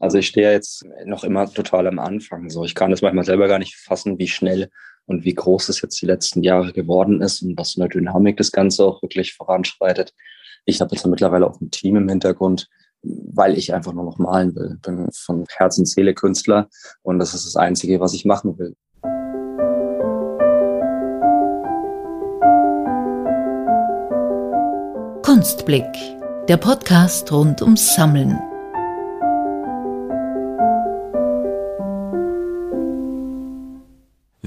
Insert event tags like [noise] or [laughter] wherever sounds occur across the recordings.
Also ich stehe jetzt noch immer total am Anfang. So, ich kann das manchmal selber gar nicht fassen, wie schnell und wie groß es jetzt die letzten Jahre geworden ist und was in der Dynamik das Ganze auch wirklich voranschreitet. Ich habe jetzt mittlerweile auch ein Team im Hintergrund, weil ich einfach nur noch malen will. Bin von Herz und Seele Künstler und das ist das Einzige, was ich machen will. Kunstblick, der Podcast rund ums Sammeln.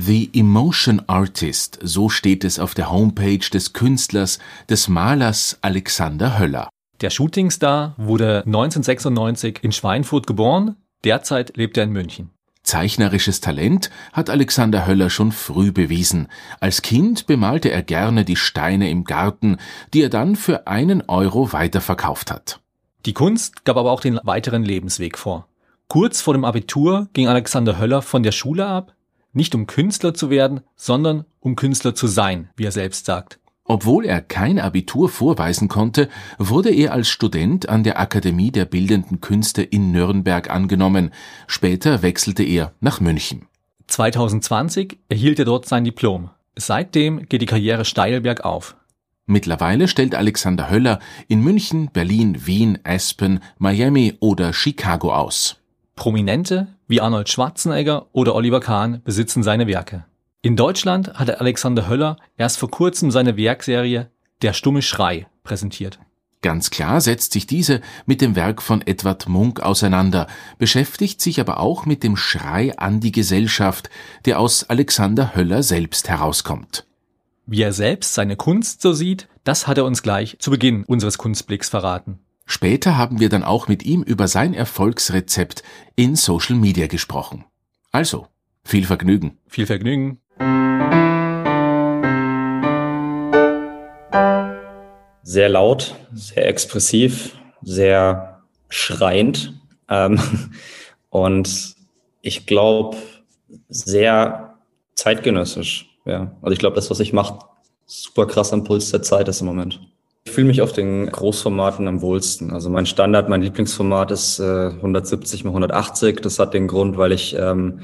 The Emotion Artist, so steht es auf der Homepage des Künstlers, des Malers Alexander Höller. Der Shootingstar wurde 1996 in Schweinfurt geboren, derzeit lebt er in München. Zeichnerisches Talent hat Alexander Höller schon früh bewiesen. Als Kind bemalte er gerne die Steine im Garten, die er dann für einen Euro weiterverkauft hat. Die Kunst gab aber auch den weiteren Lebensweg vor. Kurz vor dem Abitur ging Alexander Höller von der Schule ab, nicht um Künstler zu werden, sondern um Künstler zu sein, wie er selbst sagt. Obwohl er kein Abitur vorweisen konnte, wurde er als Student an der Akademie der Bildenden Künste in Nürnberg angenommen. Später wechselte er nach München. 2020 erhielt er dort sein Diplom. Seitdem geht die Karriere steil bergauf. Mittlerweile stellt Alexander Höller in München, Berlin, Wien, Aspen, Miami oder Chicago aus. Prominente wie Arnold Schwarzenegger oder Oliver Kahn besitzen seine Werke. In Deutschland hat Alexander Höller erst vor kurzem seine Werkserie Der stumme Schrei präsentiert. Ganz klar setzt sich diese mit dem Werk von Edward Munk auseinander, beschäftigt sich aber auch mit dem Schrei an die Gesellschaft, der aus Alexander Höller selbst herauskommt. Wie er selbst seine Kunst so sieht, das hat er uns gleich zu Beginn unseres Kunstblicks verraten. Später haben wir dann auch mit ihm über sein Erfolgsrezept in Social Media gesprochen. Also, viel Vergnügen. Viel Vergnügen. Sehr laut, sehr expressiv, sehr schreiend ähm, [laughs] und ich glaube sehr zeitgenössisch. Ja, also ich glaube, das, was ich mache, super krass am Puls der Zeit ist im Moment. Fühle mich auf den Großformaten am wohlsten. Also mein Standard, mein Lieblingsformat ist äh, 170 mal 180. Das hat den Grund, weil ich ähm,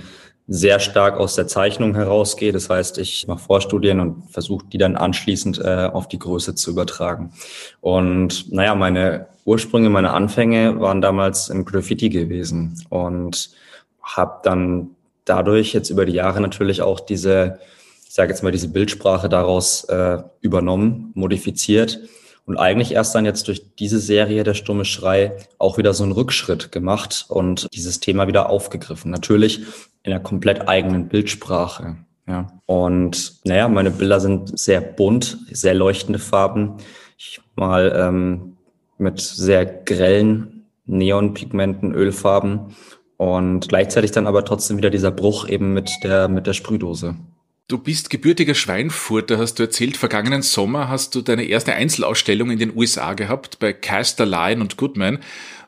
sehr stark aus der Zeichnung herausgehe. Das heißt, ich mache Vorstudien und versuche die dann anschließend äh, auf die Größe zu übertragen. Und naja, meine Ursprünge, meine Anfänge waren damals im Graffiti gewesen und habe dann dadurch jetzt über die Jahre natürlich auch diese, ich sage jetzt mal, diese Bildsprache daraus äh, übernommen, modifiziert und eigentlich erst dann jetzt durch diese Serie Der stumme Schrei auch wieder so einen Rückschritt gemacht und dieses Thema wieder aufgegriffen. Natürlich in einer komplett eigenen Bildsprache. Ja. Und naja, meine Bilder sind sehr bunt, sehr leuchtende Farben. Ich mal ähm, mit sehr grellen Neonpigmenten, Ölfarben und gleichzeitig dann aber trotzdem wieder dieser Bruch eben mit der, mit der Sprühdose. Du bist gebürtiger Schweinfurter, hast du erzählt. Vergangenen Sommer hast du deine erste Einzelausstellung in den USA gehabt bei Caster Lion und Goodman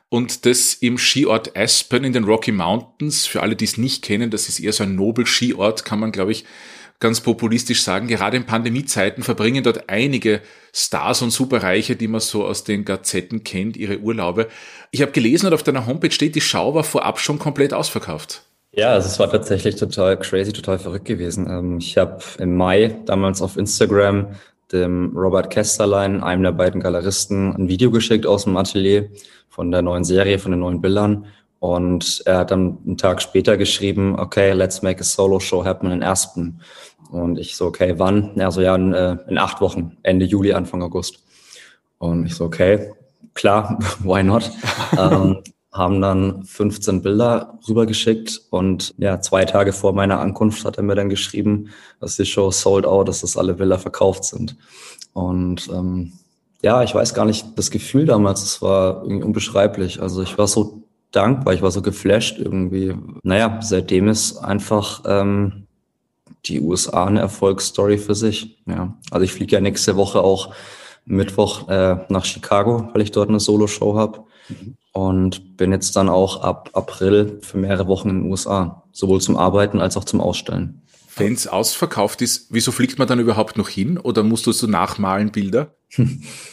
und das im Skiort Aspen in den Rocky Mountains. Für alle, die es nicht kennen, das ist eher so ein Nobel-Skiort, kann man, glaube ich, ganz populistisch sagen. Gerade in Pandemiezeiten verbringen dort einige Stars und Superreiche, die man so aus den Gazetten kennt, ihre Urlaube. Ich habe gelesen und auf deiner Homepage steht, die Schau war vorab schon komplett ausverkauft. Ja, also es war tatsächlich total crazy, total verrückt gewesen. Ähm, ich habe im Mai damals auf Instagram dem Robert Kesterlein, einem der beiden Galeristen, ein Video geschickt aus dem Atelier von der neuen Serie, von den neuen Bildern. Und er hat dann einen Tag später geschrieben, okay, let's make a solo show happen in Aspen. Und ich so, okay, wann? Er so, ja, in, äh, in acht Wochen, Ende Juli, Anfang August. Und ich so, okay, klar, [laughs] why not? [laughs] ähm, haben dann 15 Bilder rübergeschickt und ja, zwei Tage vor meiner Ankunft hat er mir dann geschrieben, dass die Show sold out, dass das alle Bilder verkauft sind. Und ähm, ja, ich weiß gar nicht, das Gefühl damals, es war irgendwie unbeschreiblich. Also ich war so dankbar, ich war so geflasht irgendwie. Naja, seitdem ist einfach ähm, die USA eine Erfolgsstory für sich. Ja, also ich fliege ja nächste Woche auch Mittwoch äh, nach Chicago, weil ich dort eine Solo-Show habe. Mhm und bin jetzt dann auch ab April für mehrere Wochen in den USA, sowohl zum Arbeiten als auch zum Ausstellen. Wenn es ausverkauft ist, wieso fliegt man dann überhaupt noch hin oder musst du so nachmalen Bilder? [laughs]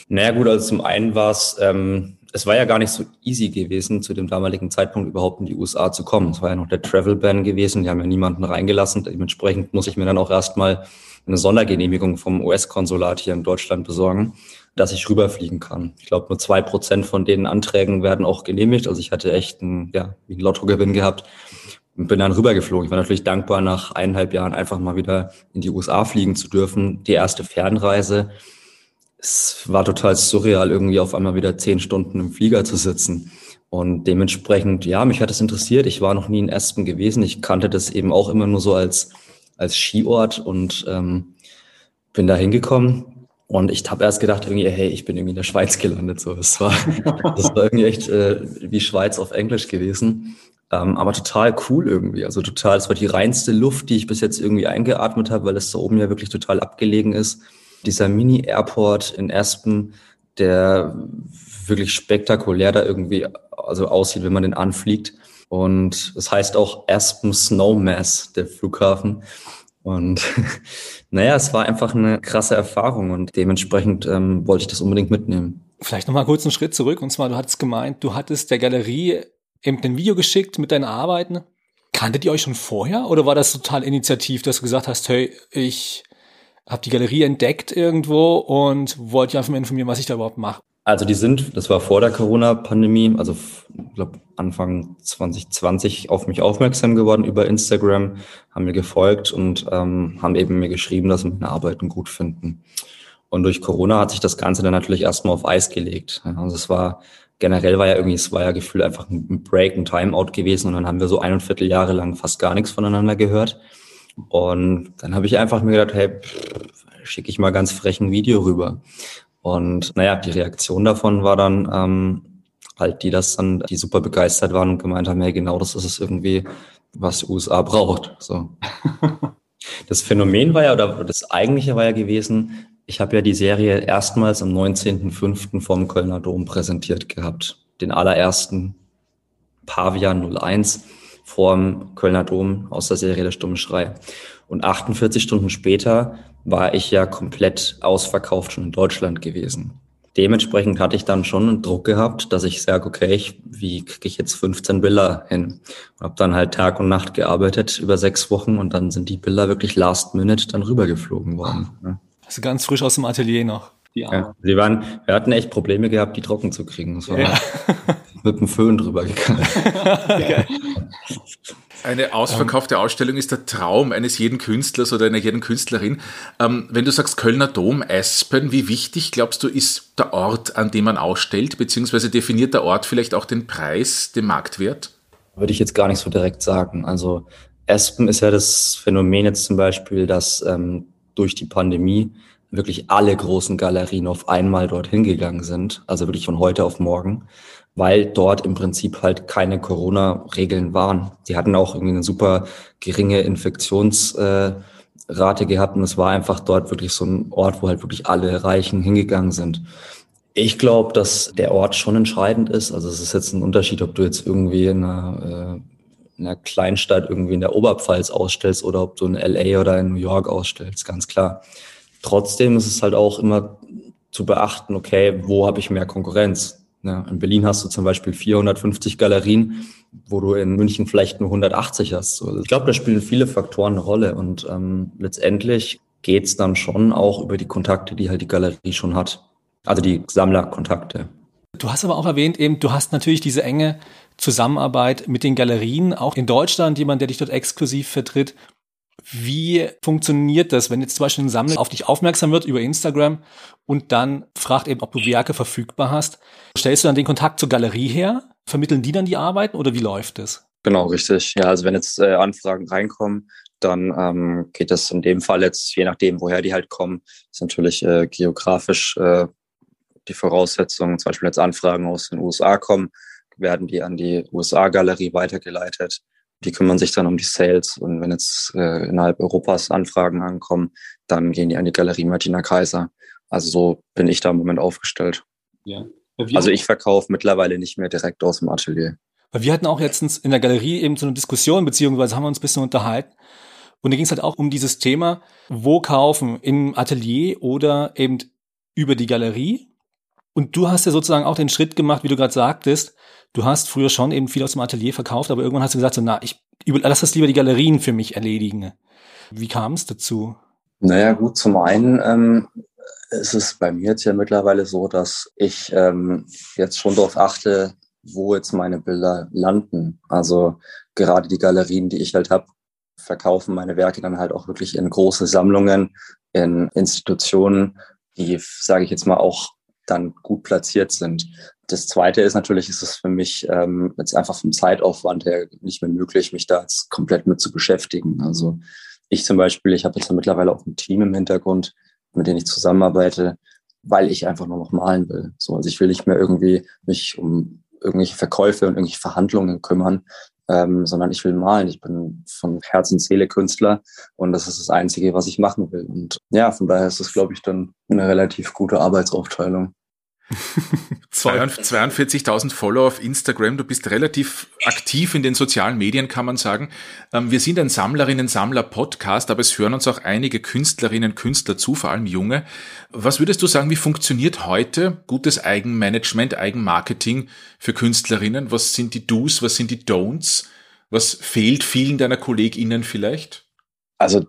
naja gut, also zum einen war es ähm, es war ja gar nicht so easy gewesen, zu dem damaligen Zeitpunkt überhaupt in die USA zu kommen. Es war ja noch der Travel Ban gewesen, die haben ja niemanden reingelassen. Dementsprechend muss ich mir dann auch erstmal eine Sondergenehmigung vom US-Konsulat hier in Deutschland besorgen, dass ich rüberfliegen kann. Ich glaube, nur zwei Prozent von den Anträgen werden auch genehmigt. Also ich hatte echt einen, ja, einen Lottogewinn gehabt und bin dann rübergeflogen. Ich war natürlich dankbar, nach eineinhalb Jahren einfach mal wieder in die USA fliegen zu dürfen. Die erste Fernreise. Es war total surreal, irgendwie auf einmal wieder zehn Stunden im Flieger zu sitzen. Und dementsprechend, ja, mich hat es interessiert. Ich war noch nie in Aspen gewesen. Ich kannte das eben auch immer nur so als als Skiort und ähm, bin da hingekommen und ich habe erst gedacht, irgendwie, hey, ich bin irgendwie in der Schweiz gelandet. So, das war, [laughs] das war irgendwie echt äh, wie Schweiz auf Englisch gewesen. Ähm, aber total cool irgendwie. Also total, es war die reinste Luft, die ich bis jetzt irgendwie eingeatmet habe, weil es da oben ja wirklich total abgelegen ist. Dieser Mini-Airport in Aspen, der wirklich spektakulär da irgendwie also aussieht, wenn man den anfliegt. Und das heißt auch Aspen Snowmass, der Flughafen. Und [laughs] naja, es war einfach eine krasse Erfahrung und dementsprechend ähm, wollte ich das unbedingt mitnehmen. Vielleicht nochmal kurz einen Schritt zurück. Und zwar, du hattest gemeint, du hattest der Galerie eben ein Video geschickt mit deinen Arbeiten. Kanntet ihr euch schon vorher oder war das total initiativ, dass du gesagt hast, hey, ich habe die Galerie entdeckt irgendwo und wollte einfach mal informieren, was ich da überhaupt mache? Also die sind, das war vor der Corona-Pandemie, also ich glaube Anfang 2020 auf mich aufmerksam geworden über Instagram, haben mir gefolgt und ähm, haben eben mir geschrieben, dass sie meine Arbeiten gut finden. Und durch Corona hat sich das Ganze dann natürlich erstmal auf Eis gelegt. Also es war generell war ja irgendwie, es war ja gefühlt einfach ein Break, ein Timeout gewesen und dann haben wir so ein und Viertel Jahre lang fast gar nichts voneinander gehört. Und dann habe ich einfach mir gedacht, hey, schicke ich mal ganz frech ein Video rüber. Und naja, die Reaktion davon war dann ähm, halt die, dass dann die super begeistert waren und gemeint haben, hey, genau das ist es irgendwie, was die USA braucht. So. [laughs] das Phänomen war ja, oder das eigentliche war ja gewesen, ich habe ja die Serie erstmals am 19.05. vom Kölner Dom präsentiert gehabt. Den allerersten Pavian 01 vorm Kölner Dom aus der Serie Der Stumme Schrei. Und 48 Stunden später war ich ja komplett ausverkauft schon in Deutschland gewesen. Dementsprechend hatte ich dann schon einen Druck gehabt, dass ich sage, okay, ich, wie kriege ich jetzt 15 Bilder hin? Und habe dann halt Tag und Nacht gearbeitet über sechs Wochen und dann sind die Bilder wirklich last minute dann rübergeflogen worden. Ne? Also ganz frisch aus dem Atelier noch. Ja, sie waren, wir hatten echt Probleme gehabt, die trocken zu kriegen. Das war ja. [laughs] mit dem Föhn drüber gegangen. [laughs] [laughs] Eine ausverkaufte Ausstellung ist der Traum eines jeden Künstlers oder einer jeden Künstlerin. Ähm, wenn du sagst Kölner Dom, Aspen, wie wichtig glaubst du ist der Ort, an dem man ausstellt, beziehungsweise definiert der Ort vielleicht auch den Preis, den Marktwert? Würde ich jetzt gar nicht so direkt sagen. Also Aspen ist ja das Phänomen jetzt zum Beispiel, dass ähm, durch die Pandemie wirklich alle großen Galerien auf einmal dorthin gegangen sind, also wirklich von heute auf morgen weil dort im Prinzip halt keine Corona-Regeln waren. Die hatten auch irgendwie eine super geringe Infektionsrate gehabt und es war einfach dort wirklich so ein Ort, wo halt wirklich alle Reichen hingegangen sind. Ich glaube, dass der Ort schon entscheidend ist. Also es ist jetzt ein Unterschied, ob du jetzt irgendwie in einer, äh, in einer Kleinstadt irgendwie in der Oberpfalz ausstellst oder ob du in LA oder in New York ausstellst, ganz klar. Trotzdem ist es halt auch immer zu beachten, okay, wo habe ich mehr Konkurrenz? Ja, in Berlin hast du zum Beispiel 450 Galerien, wo du in München vielleicht nur 180 hast. So, ich glaube, da spielen viele Faktoren eine Rolle und ähm, letztendlich geht's dann schon auch über die Kontakte, die halt die Galerie schon hat. Also die Sammlerkontakte. Du hast aber auch erwähnt, eben, du hast natürlich diese enge Zusammenarbeit mit den Galerien, auch in Deutschland, jemand, der dich dort exklusiv vertritt. Wie funktioniert das, wenn jetzt zum Beispiel ein Sammler auf dich aufmerksam wird über Instagram und dann fragt eben, ob du Werke verfügbar hast? Stellst du dann den Kontakt zur Galerie her? Vermitteln die dann die Arbeiten oder wie läuft das? Genau, richtig. Ja, also wenn jetzt äh, Anfragen reinkommen, dann ähm, geht das in dem Fall jetzt, je nachdem, woher die halt kommen, ist natürlich äh, geografisch äh, die Voraussetzung. Zum Beispiel jetzt Anfragen aus den USA kommen, werden die an die USA-Galerie weitergeleitet. Die kümmern sich dann um die Sales und wenn jetzt äh, innerhalb Europas Anfragen ankommen, dann gehen die an die Galerie Martina Kaiser. Also so bin ich da im Moment aufgestellt. Ja. Also ich verkaufe mittlerweile nicht mehr direkt aus dem Atelier. Weil wir hatten auch letztens in der Galerie eben so eine Diskussion, beziehungsweise haben wir uns ein bisschen unterhalten. Und da ging es halt auch um dieses Thema, wo kaufen, im Atelier oder eben über die Galerie. Und du hast ja sozusagen auch den Schritt gemacht, wie du gerade sagtest. Du hast früher schon eben viel aus dem Atelier verkauft, aber irgendwann hast du gesagt, so, na, ich lass das lieber die Galerien für mich erledigen. Wie kam es dazu? Naja, gut, zum einen ähm, ist es bei mir jetzt ja mittlerweile so, dass ich ähm, jetzt schon darauf achte, wo jetzt meine Bilder landen. Also gerade die Galerien, die ich halt habe, verkaufen meine Werke dann halt auch wirklich in große Sammlungen, in Institutionen, die, sage ich jetzt mal, auch dann gut platziert sind. Das Zweite ist natürlich, ist es für mich ähm, jetzt einfach vom Zeitaufwand her nicht mehr möglich, mich da jetzt komplett mit zu beschäftigen. Also ich zum Beispiel, ich habe jetzt ja mittlerweile auch ein Team im Hintergrund, mit denen ich zusammenarbeite, weil ich einfach nur noch malen will. So, also ich will nicht mehr irgendwie mich um irgendwelche Verkäufe und irgendwelche Verhandlungen kümmern, ähm, sondern ich will malen. Ich bin von Herz und Seele Künstler und das ist das Einzige, was ich machen will. Und ja, von daher ist das, glaube ich, dann eine relativ gute Arbeitsaufteilung. [laughs] 42.000 Follower auf Instagram. Du bist relativ aktiv in den sozialen Medien, kann man sagen. Ähm, wir sind ein Sammlerinnen-Sammler-Podcast, aber es hören uns auch einige Künstlerinnen, Künstler zu, vor allem junge. Was würdest du sagen, wie funktioniert heute gutes Eigenmanagement, Eigenmarketing für Künstlerinnen? Was sind die Do's, was sind die Don'ts? Was fehlt vielen deiner KollegInnen vielleicht? Also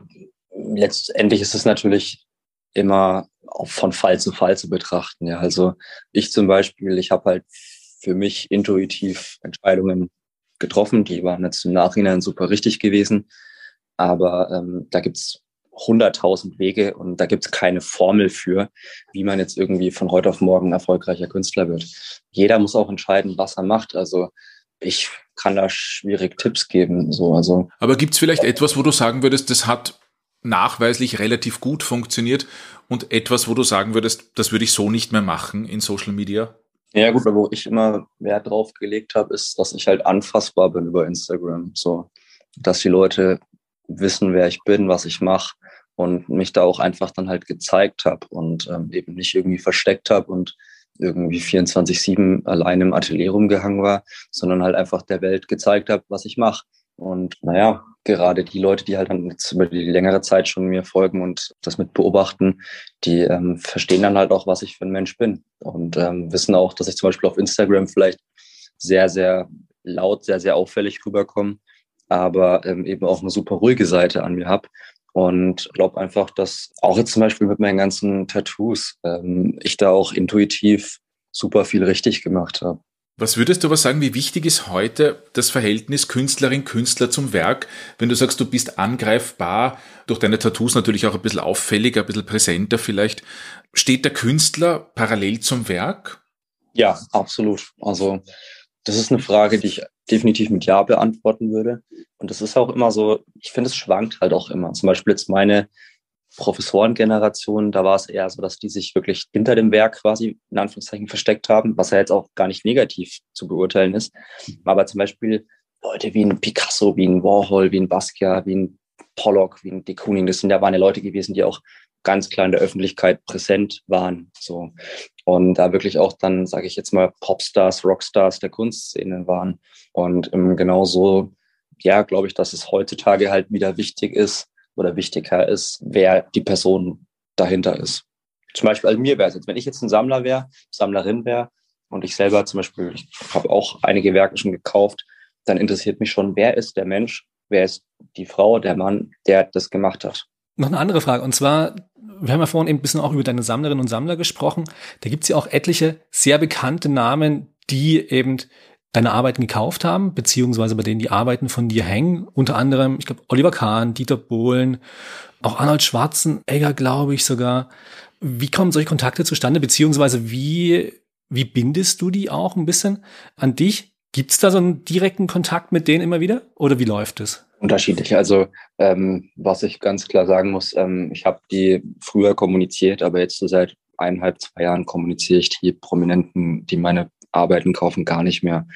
letztendlich ist es natürlich immer von Fall zu Fall zu betrachten. Ja, also ich zum Beispiel, ich habe halt für mich intuitiv Entscheidungen getroffen, die waren jetzt im Nachhinein super richtig gewesen. Aber ähm, da gibt's hunderttausend Wege und da gibt's keine Formel für, wie man jetzt irgendwie von heute auf morgen erfolgreicher Künstler wird. Jeder muss auch entscheiden, was er macht. Also ich kann da schwierig Tipps geben. So, also. Aber gibt's vielleicht etwas, wo du sagen würdest, das hat nachweislich relativ gut funktioniert und etwas, wo du sagen würdest, das würde ich so nicht mehr machen in Social Media? Ja gut, wo ich immer Wert drauf gelegt habe, ist, dass ich halt anfassbar bin über Instagram. So, dass die Leute wissen, wer ich bin, was ich mache und mich da auch einfach dann halt gezeigt habe und ähm, eben nicht irgendwie versteckt habe und irgendwie 24-7 allein im Atelier rumgehangen war, sondern halt einfach der Welt gezeigt habe, was ich mache. Und naja, gerade die Leute, die halt dann jetzt über die längere Zeit schon mir folgen und das mit beobachten, die ähm, verstehen dann halt auch, was ich für ein Mensch bin und ähm, wissen auch, dass ich zum Beispiel auf Instagram vielleicht sehr, sehr laut, sehr, sehr auffällig rüberkomme, aber ähm, eben auch eine super ruhige Seite an mir habe. Und glaube einfach, dass auch jetzt zum Beispiel mit meinen ganzen Tattoos ähm, ich da auch intuitiv super viel richtig gemacht habe. Was würdest du aber sagen, wie wichtig ist heute das Verhältnis Künstlerin-Künstler zum Werk? Wenn du sagst, du bist angreifbar, durch deine Tattoos natürlich auch ein bisschen auffälliger, ein bisschen präsenter vielleicht. Steht der Künstler parallel zum Werk? Ja, absolut. Also das ist eine Frage, die ich definitiv mit Ja beantworten würde. Und das ist auch immer so, ich finde, es schwankt halt auch immer. Zum Beispiel jetzt meine Professorengeneration, da war es eher so, dass die sich wirklich hinter dem Werk quasi in Anführungszeichen versteckt haben, was ja jetzt auch gar nicht negativ zu beurteilen ist. Aber zum Beispiel Leute wie ein Picasso, wie ein Warhol, wie ein Basquiat, wie ein Pollock, wie ein de Kooning, das sind ja waren ja Leute gewesen, die auch ganz klar in der Öffentlichkeit präsent waren. So. Und da wirklich auch dann, sage ich jetzt mal, Popstars, Rockstars der Kunstszene waren. Und ähm, genauso, ja, glaube ich, dass es heutzutage halt wieder wichtig ist, oder wichtiger ist, wer die Person dahinter ist. Zum Beispiel, also mir wäre es jetzt, wenn ich jetzt ein Sammler wäre, Sammlerin wäre und ich selber zum Beispiel, ich habe auch einige Werke schon gekauft, dann interessiert mich schon, wer ist der Mensch, wer ist die Frau, der Mann, der das gemacht hat. Noch eine andere Frage, und zwar, wir haben ja vorhin eben ein bisschen auch über deine Sammlerinnen und Sammler gesprochen. Da gibt es ja auch etliche sehr bekannte Namen, die eben deine Arbeiten gekauft haben, beziehungsweise bei denen die Arbeiten von dir hängen. Unter anderem, ich glaube, Oliver Kahn, Dieter Bohlen, auch Arnold Schwarzenegger, glaube ich sogar. Wie kommen solche Kontakte zustande, beziehungsweise wie, wie bindest du die auch ein bisschen an dich? Gibt es da so einen direkten Kontakt mit denen immer wieder oder wie läuft es? Unterschiedlich. Also ähm, was ich ganz klar sagen muss, ähm, ich habe die früher kommuniziert, aber jetzt so seit eineinhalb, zwei Jahren kommuniziere ich die Prominenten, die meine Arbeiten kaufen gar nicht mehr,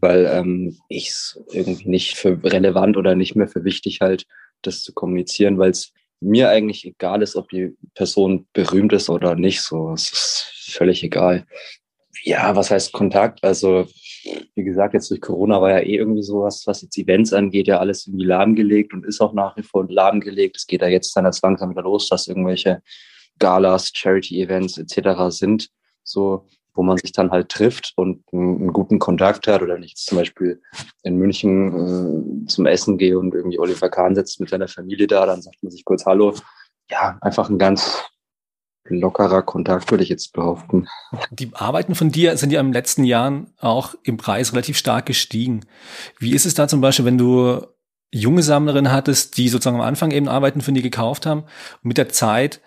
weil ähm, ich es irgendwie nicht für relevant oder nicht mehr für wichtig halt, das zu kommunizieren, weil es mir eigentlich egal ist, ob die Person berühmt ist oder nicht. So, es ist völlig egal. Ja, was heißt Kontakt? Also, wie gesagt, jetzt durch Corona war ja eh irgendwie sowas, was jetzt Events angeht, ja alles irgendwie lahmgelegt und ist auch nach wie vor lahmgelegt. Es geht ja jetzt dann als langsam wieder los, dass irgendwelche Galas, Charity-Events etc. sind. So, wo man sich dann halt trifft und einen, guten Kontakt hat. Oder jetzt zum Beispiel in München äh, zum Essen gehe und irgendwie Oliver Kahn sitzt mit seiner Familie da, dann sagt man sich kurz Hallo. Ja, einfach ein ganz lockerer Kontakt, würde ich jetzt behaupten. Die Arbeiten von dir sind ja den letzten Jahren auch im Preis relativ stark gestiegen. Wie ist es da zum Beispiel, wenn du junge Sammlerinnen hattest, die sozusagen am Anfang eben Arbeiten von dir gekauft haben und mit der Zeit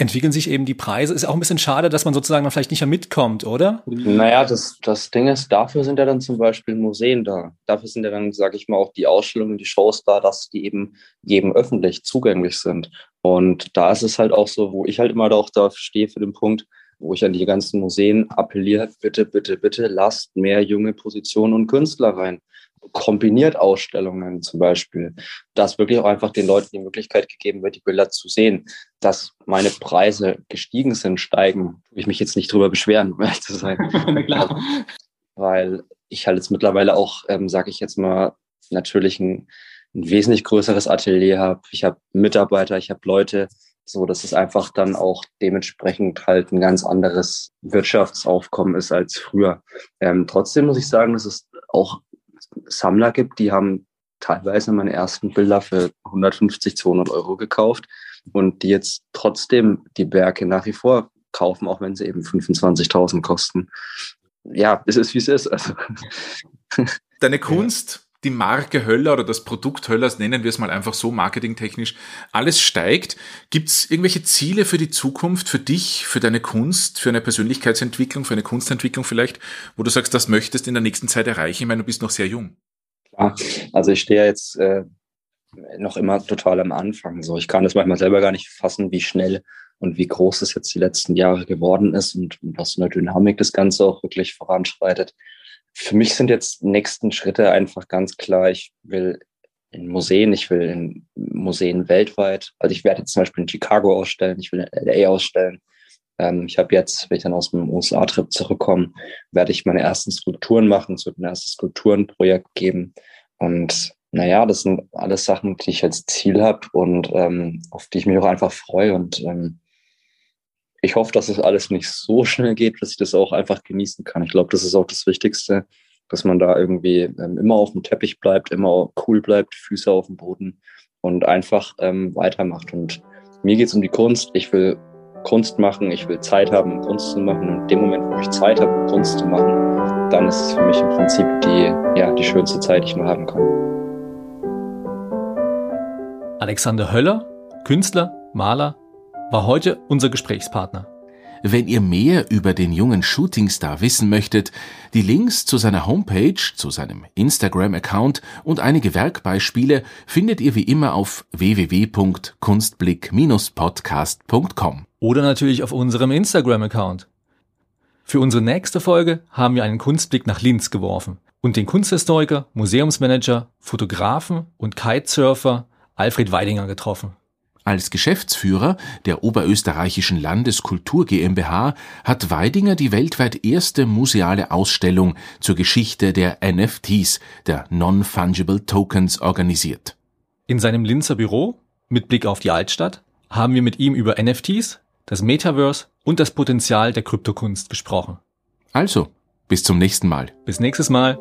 entwickeln sich eben die Preise. Ist auch ein bisschen schade, dass man sozusagen dann vielleicht nicht mehr mitkommt, oder? Naja, das, das Ding ist, dafür sind ja dann zum Beispiel Museen da. Dafür sind ja dann, sage ich mal, auch die Ausstellungen, die Shows da, dass die eben jedem öffentlich zugänglich sind. Und da ist es halt auch so, wo ich halt immer auch da stehe für den Punkt, wo ich an die ganzen Museen appelliere, bitte, bitte, bitte lasst mehr junge Positionen und Künstler rein kombiniert Ausstellungen zum Beispiel, dass wirklich auch einfach den Leuten die Möglichkeit gegeben wird, die Bilder zu sehen. Dass meine Preise gestiegen sind, steigen, will ich mich jetzt nicht drüber beschweren, um ehrlich zu sein. [laughs] Klar. Weil ich halt jetzt mittlerweile auch, ähm, sage ich jetzt mal, natürlich ein, ein wesentlich größeres Atelier habe. Ich habe Mitarbeiter, ich habe Leute, so dass es einfach dann auch dementsprechend halt ein ganz anderes Wirtschaftsaufkommen ist als früher. Ähm, trotzdem muss ich sagen, dass es auch Sammler gibt, die haben teilweise meine ersten Bilder für 150, 200 Euro gekauft und die jetzt trotzdem die Werke nach wie vor kaufen, auch wenn sie eben 25.000 kosten. Ja, es ist, wie es ist. Also. Deine Kunst, die Marke Höller oder das Produkt Höllers, nennen wir es mal einfach so marketingtechnisch, alles steigt. Gibt es irgendwelche Ziele für die Zukunft, für dich, für deine Kunst, für eine Persönlichkeitsentwicklung, für eine Kunstentwicklung vielleicht, wo du sagst, das möchtest in der nächsten Zeit erreichen? Ich meine, du bist noch sehr jung. Klar, also ich stehe jetzt äh, noch immer total am Anfang. So, ich kann das manchmal selber gar nicht fassen, wie schnell und wie groß es jetzt die letzten Jahre geworden ist und was in der Dynamik das Ganze auch wirklich voranschreitet. Für mich sind jetzt nächsten Schritte einfach ganz klar, ich will in Museen, ich will in Museen weltweit. Also ich werde jetzt zum Beispiel in Chicago ausstellen, ich will in LA ausstellen. Ähm, ich habe jetzt, wenn ich dann aus dem USA-Trip zurückkomme, werde ich meine ersten Skulpturen machen, es wird ein erstes Skulpturenprojekt geben. Und naja, das sind alles Sachen, die ich als Ziel habe und ähm, auf die ich mich auch einfach freue. Und ähm, ich hoffe, dass es alles nicht so schnell geht, dass ich das auch einfach genießen kann. Ich glaube, das ist auch das Wichtigste, dass man da irgendwie ähm, immer auf dem Teppich bleibt, immer cool bleibt, Füße auf dem Boden und einfach ähm, weitermacht. Und mir geht es um die Kunst. Ich will Kunst machen, ich will Zeit haben, um Kunst zu machen. Und in dem Moment, wo ich Zeit habe, Kunst zu machen, dann ist es für mich im Prinzip die, ja, die schönste Zeit, die ich nur haben kann. Alexander Höller, Künstler, Maler, war heute unser Gesprächspartner. Wenn ihr mehr über den jungen Shootingstar wissen möchtet, die Links zu seiner Homepage, zu seinem Instagram-Account und einige Werkbeispiele findet ihr wie immer auf www.kunstblick-podcast.com. Oder natürlich auf unserem Instagram-Account. Für unsere nächste Folge haben wir einen Kunstblick nach Linz geworfen und den Kunsthistoriker, Museumsmanager, Fotografen und Kitesurfer Alfred Weidinger getroffen. Als Geschäftsführer der Oberösterreichischen Landeskultur GmbH hat Weidinger die weltweit erste museale Ausstellung zur Geschichte der NFTs, der Non-Fungible Tokens, organisiert. In seinem Linzer Büro, mit Blick auf die Altstadt, haben wir mit ihm über NFTs, das Metaverse und das Potenzial der Kryptokunst gesprochen. Also, bis zum nächsten Mal. Bis nächstes Mal.